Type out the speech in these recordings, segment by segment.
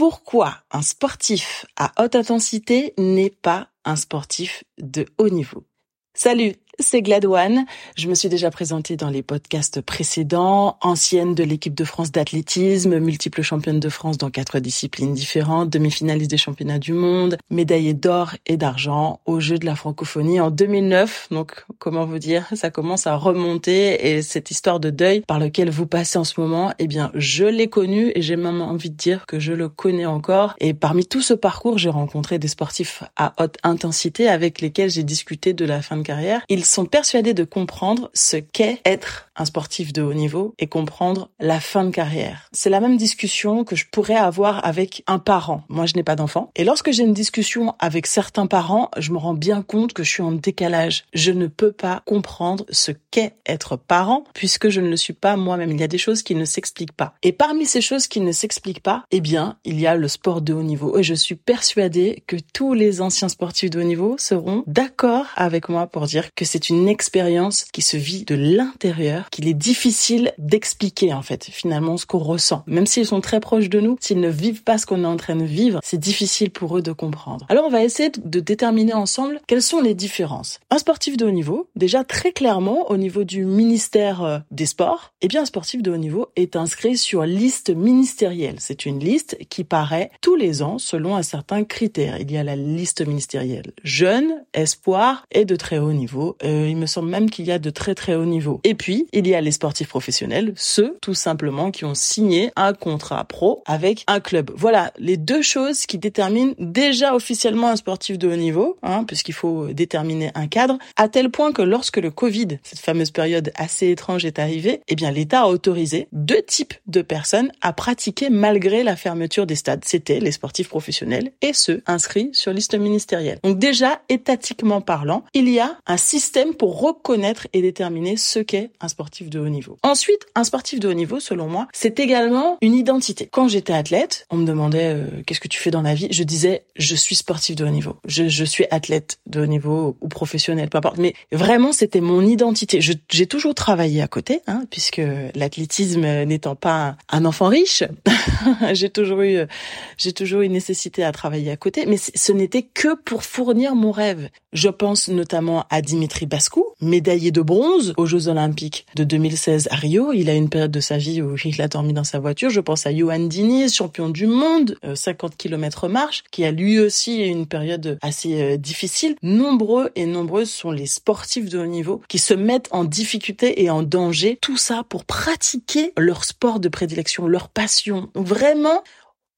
pourquoi un sportif à haute intensité n'est pas un sportif de haut niveau? Salut, c'est Gladouane. Je me suis déjà présentée dans les podcasts précédents, ancienne de l'équipe de France d'athlétisme, multiple championne de France dans quatre disciplines différentes, demi-finaliste des championnats du monde, médaillée d'or et d'argent aux Jeux de la francophonie en 2009. Donc, comment vous dire, ça commence à remonter et cette histoire de deuil par lequel vous passez en ce moment, eh bien, je l'ai connu et j'ai même envie de dire que je le connais encore. Et parmi tout ce parcours, j'ai rencontré des sportifs à haute intensité avec lesquels j'ai discuté de la fin de carrière. Ils sont persuadés de comprendre ce qu'est être un sportif de haut niveau et comprendre la fin de carrière. C'est la même discussion que je pourrais avoir avec un parent. Moi, je n'ai pas d'enfant. Et lorsque j'ai une discussion avec certains parents, je me rends bien compte que je suis en décalage. Je ne peux pas comprendre ce qu'est être parent puisque je ne le suis pas moi-même. Il y a des choses qui ne s'expliquent pas. Et parmi ces choses qui ne s'expliquent pas, eh bien, il y a le sport de haut niveau. Et je suis persuadée que tous les anciens sportifs de haut niveau seront d'accord avec moi pour dire que c'est une expérience qui se vit de l'intérieur, qu'il est difficile d'expliquer en fait finalement ce qu'on ressent. Même s'ils sont très proches de nous, s'ils ne vivent pas ce qu'on est en train de vivre, c'est difficile pour eux de comprendre. Alors on va essayer de déterminer ensemble quelles sont les différences. Un sportif de haut niveau, déjà très clairement au niveau du ministère euh, des Sports, eh bien un sportif de haut niveau est inscrit sur liste ministérielle. C'est une liste qui paraît tous les ans selon un certain critère. Il y a la liste ministérielle jeune, espoir et de très haut niveau. Euh, il me semble même qu'il y a de très très haut niveau. Et puis, il y a les sportifs professionnels, ceux tout simplement qui ont signé un contrat pro avec un club. Voilà les deux choses qui déterminent déjà officiellement un sportif de haut niveau, hein, puisqu'il faut déterminer un cadre, à tel point que lorsque le Covid, cette fameuse période assez étrange est arrivée, eh bien l'État a autorisé deux types de personnes à pratiquer malgré la fermeture des stades. C'était les sportifs professionnels et ceux inscrits sur liste ministérielle. Donc déjà, étatiquement parlant, il y a un système pour reconnaître et déterminer ce qu'est un sportif de haut niveau. Ensuite, un sportif de haut niveau, selon moi, c'est également une identité. Quand j'étais athlète, on me demandait euh, qu'est-ce que tu fais dans la vie, je disais je suis sportif de haut niveau, je, je suis athlète de haut niveau ou professionnel, peu importe. Mais vraiment, c'était mon identité. J'ai toujours travaillé à côté, hein, puisque l'athlétisme n'étant pas un enfant riche, j'ai toujours eu, j'ai toujours eu une nécessité à travailler à côté. Mais ce n'était que pour fournir mon rêve. Je pense notamment à Dimitri Bascou, médaillé de bronze aux Jeux Olympiques de 2016 à Rio. Il a une période de sa vie où il a dormi dans sa voiture. Je pense à Johan Diniz, champion du monde, 50 euh, km marche, qui a lui aussi une période assez euh, difficile. Nombreux et nombreuses sont les sportifs de haut niveau qui se mettent en difficulté et en danger. Tout ça pour pratiquer leur sport de prédilection, leur passion. Vraiment,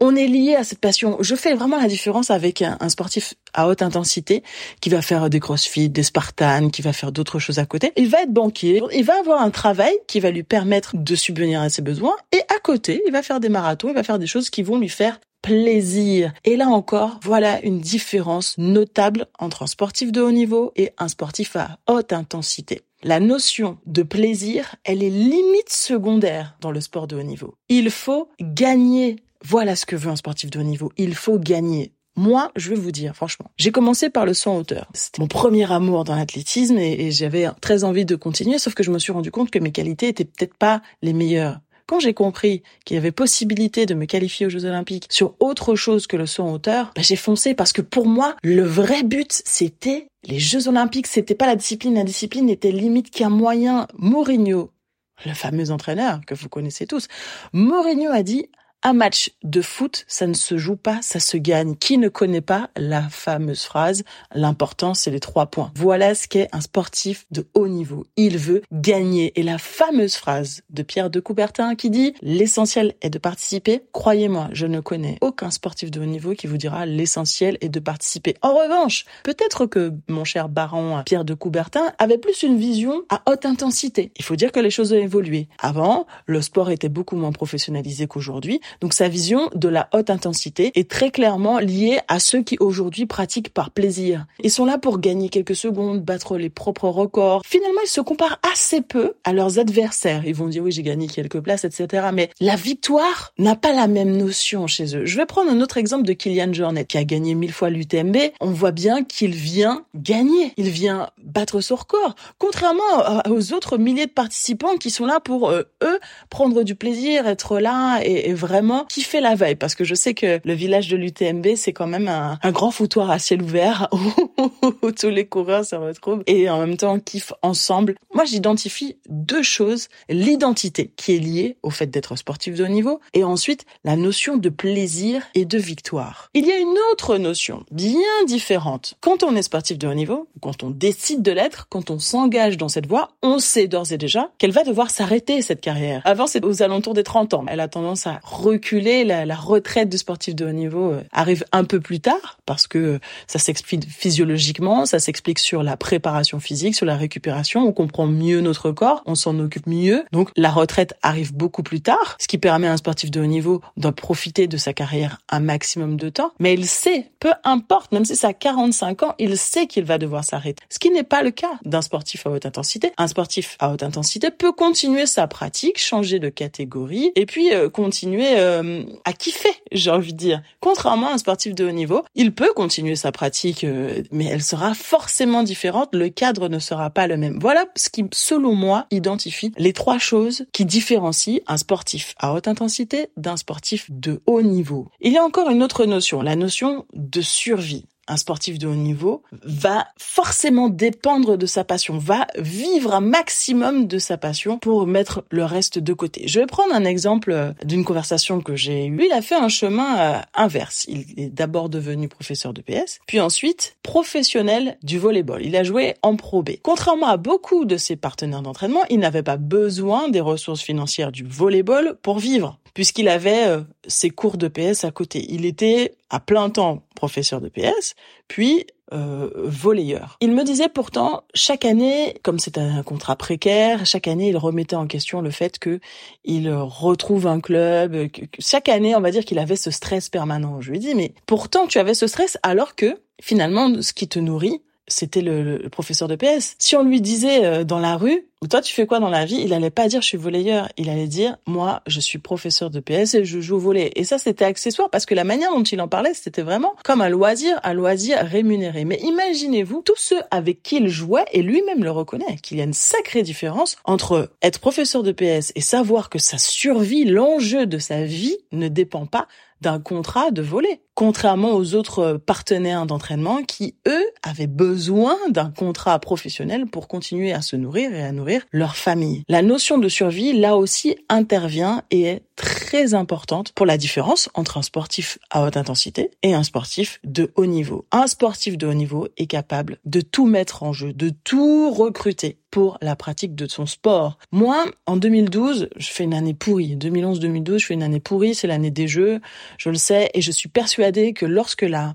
on est lié à cette passion. Je fais vraiment la différence avec un, sportif à haute intensité qui va faire des crossfit, des spartans, qui va faire d'autres choses à côté. Il va être banquier, il va avoir un travail qui va lui permettre de subvenir à ses besoins et à côté, il va faire des marathons, il va faire des choses qui vont lui faire plaisir. Et là encore, voilà une différence notable entre un sportif de haut niveau et un sportif à haute intensité. La notion de plaisir, elle est limite secondaire dans le sport de haut niveau. Il faut gagner voilà ce que veut un sportif de haut niveau. Il faut gagner. Moi, je vais vous dire, franchement, j'ai commencé par le saut en hauteur. C'était mon premier amour dans l'athlétisme et, j'avais très envie de continuer, sauf que je me suis rendu compte que mes qualités étaient peut-être pas les meilleures. Quand j'ai compris qu'il y avait possibilité de me qualifier aux Jeux Olympiques sur autre chose que le saut en hauteur, bah, j'ai foncé parce que pour moi, le vrai but, c'était les Jeux Olympiques. C'était pas la discipline. La discipline n'était limite qu'un moyen. Mourinho, le fameux entraîneur que vous connaissez tous, Mourinho a dit un match de foot, ça ne se joue pas, ça se gagne. Qui ne connaît pas la fameuse phrase L'important, c'est les trois points. Voilà ce qu'est un sportif de haut niveau. Il veut gagner. Et la fameuse phrase de Pierre de Coubertin qui dit L'essentiel est de participer. Croyez-moi, je ne connais aucun sportif de haut niveau qui vous dira l'essentiel est de participer. En revanche, peut-être que mon cher baron Pierre de Coubertin avait plus une vision à haute intensité. Il faut dire que les choses ont évolué. Avant, le sport était beaucoup moins professionnalisé qu'aujourd'hui. Donc sa vision de la haute intensité est très clairement liée à ceux qui aujourd'hui pratiquent par plaisir. Ils sont là pour gagner quelques secondes, battre les propres records. Finalement, ils se comparent assez peu à leurs adversaires. Ils vont dire oui, j'ai gagné quelques places, etc. Mais la victoire n'a pas la même notion chez eux. Je vais prendre un autre exemple de Kylian Jornet qui a gagné mille fois l'UTMB. On voit bien qu'il vient gagner. Il vient battre son record. Contrairement aux autres milliers de participants qui sont là pour euh, eux prendre du plaisir, être là et, et vraiment vraiment kiffer la veille parce que je sais que le village de l'UTMB, c'est quand même un, grand foutoir à ciel ouvert où, tous les coureurs se retrouvent et en même temps kiffent ensemble. Moi, j'identifie deux choses. L'identité qui est liée au fait d'être sportif de haut niveau et ensuite la notion de plaisir et de victoire. Il y a une autre notion bien différente. Quand on est sportif de haut niveau, quand on décide de l'être, quand on s'engage dans cette voie, on sait d'ores et déjà qu'elle va devoir s'arrêter cette carrière. Avant, c'est aux alentours des 30 ans. Elle a tendance à reculer. La, la retraite du sportif de haut niveau euh, arrive un peu plus tard parce que ça s'explique physiologiquement, ça s'explique sur la préparation physique, sur la récupération. On comprend mieux notre corps, on s'en occupe mieux. Donc la retraite arrive beaucoup plus tard, ce qui permet à un sportif de haut niveau de profiter de sa carrière un maximum de temps. Mais il sait, peu importe, même si ça a 45 ans, il sait qu'il va devoir s'arrêter. Ce qui n'est pas le cas d'un sportif à haute intensité. Un sportif à haute intensité peut continuer sa pratique, changer de catégorie et puis euh, continuer euh, à kiffer, j'ai envie de dire. Contrairement à un sportif de haut niveau, il peut continuer sa pratique, euh, mais elle sera forcément différente. Le cadre ne sera pas le même. Voilà ce qui, selon moi, identifie les trois choses qui différencient un sportif à haute intensité d'un sportif de haut niveau. Il y a encore une autre notion, la notion de survie un sportif de haut niveau va forcément dépendre de sa passion, va vivre un maximum de sa passion pour mettre le reste de côté. Je vais prendre un exemple euh, d'une conversation que j'ai eue. Il a fait un chemin euh, inverse. Il est d'abord devenu professeur de PS, puis ensuite professionnel du volleyball. Il a joué en Pro B. Contrairement à beaucoup de ses partenaires d'entraînement, il n'avait pas besoin des ressources financières du volleyball pour vivre puisqu'il avait euh, ses cours de PS à côté. Il était à plein temps professeur de PS, puis euh, volleyeur. Il me disait pourtant chaque année, comme c'est un contrat précaire, chaque année il remettait en question le fait que il retrouve un club. Que, chaque année, on va dire qu'il avait ce stress permanent. Je lui dis mais pourtant tu avais ce stress alors que finalement ce qui te nourrit c'était le, professeur de PS. Si on lui disait euh, dans la rue, toi tu fais quoi dans la vie? Il allait pas dire je suis volleyeur, il allait dire moi je suis professeur de PS et je joue au volley. Et ça c'était accessoire parce que la manière dont il en parlait c'était vraiment comme un loisir, un loisir rémunéré. Mais imaginez-vous tous ceux avec qui il jouait et lui-même le reconnaît qu'il y a une sacrée différence entre être professeur de PS et savoir que sa survie, l'enjeu de sa vie ne dépend pas d'un contrat de volet, contrairement aux autres partenaires d'entraînement qui, eux, avaient besoin d'un contrat professionnel pour continuer à se nourrir et à nourrir leur famille. La notion de survie, là aussi, intervient et est très importante pour la différence entre un sportif à haute intensité et un sportif de haut niveau. Un sportif de haut niveau est capable de tout mettre en jeu, de tout recruter pour la pratique de son sport. Moi, en 2012, je fais une année pourrie. 2011-2012, je fais une année pourrie, c'est l'année des Jeux, je le sais, et je suis persuadée que lorsque la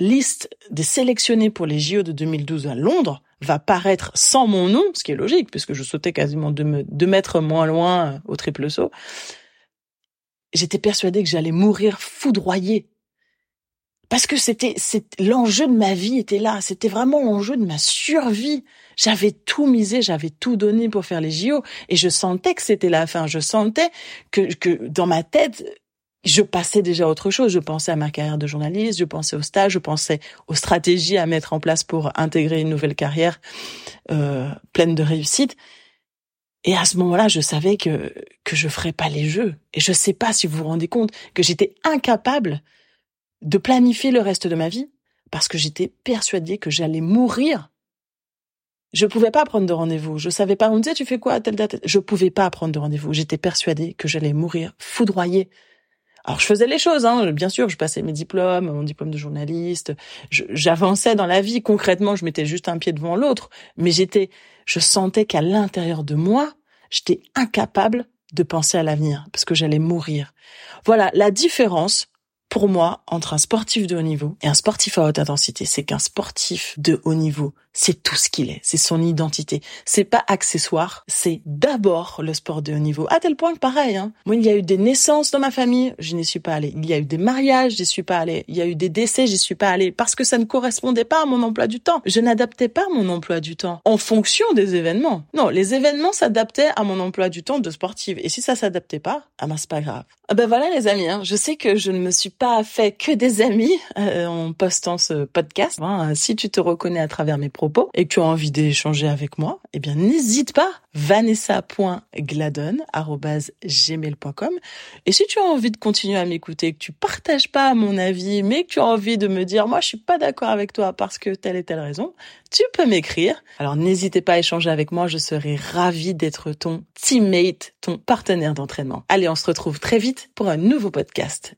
liste des sélectionnés pour les JO de 2012 à Londres va paraître sans mon nom, ce qui est logique, puisque je sautais quasiment deux, mètres moins loin au triple saut, j'étais persuadée que j'allais mourir foudroyée parce que c'était l'enjeu de ma vie était là, c'était vraiment l'enjeu de ma survie. J'avais tout misé, j'avais tout donné pour faire les JO et je sentais que c'était la fin. Je sentais que que dans ma tête je passais déjà à autre chose. Je pensais à ma carrière de journaliste, je pensais au stage, je pensais aux stratégies à mettre en place pour intégrer une nouvelle carrière euh, pleine de réussite. Et à ce moment-là, je savais que que je ferais pas les jeux. Et je sais pas si vous vous rendez compte que j'étais incapable de planifier le reste de ma vie parce que j'étais persuadée que j'allais mourir. Je pouvais pas prendre de rendez-vous. Je savais pas. On me disait, tu fais quoi à telle date? Je pouvais pas prendre de rendez-vous. J'étais persuadée que j'allais mourir foudroyée. Alors, je faisais les choses, hein. Bien sûr, je passais mes diplômes, mon diplôme de journaliste. J'avançais dans la vie. Concrètement, je mettais juste un pied devant l'autre. Mais j'étais, je sentais qu'à l'intérieur de moi, j'étais incapable de penser à l'avenir parce que j'allais mourir. Voilà la différence pour moi, entre un sportif de haut niveau et un sportif à haute intensité, c'est qu'un sportif de haut niveau, c'est tout ce qu'il est, c'est son identité. C'est pas accessoire, c'est d'abord le sport de haut niveau. À tel point que pareil, hein, moi il y a eu des naissances dans ma famille, je n'y suis pas allée. Il y a eu des mariages, j'y suis pas allée. Il y a eu des décès, j'y suis pas allée parce que ça ne correspondait pas à mon emploi du temps. Je n'adaptais pas mon emploi du temps en fonction des événements. Non, les événements s'adaptaient à mon emploi du temps de sportive. Et si ça s'adaptait pas, ah ben c'est pas grave. Ah ben voilà les amis, hein, je sais que je ne me suis pas fait que des amis euh, en postant ce podcast. Hein, si tu te reconnais à travers mes propos et que tu as envie d'échanger avec moi, eh bien n'hésite pas vanessa.gladon@gmail.com et si tu as envie de continuer à m'écouter que tu partages pas mon avis mais que tu as envie de me dire moi je suis pas d'accord avec toi parce que telle et telle raison, tu peux m'écrire. Alors n'hésitez pas à échanger avec moi, je serai ravie d'être ton teammate, ton partenaire d'entraînement. Allez, on se retrouve très vite pour un nouveau podcast.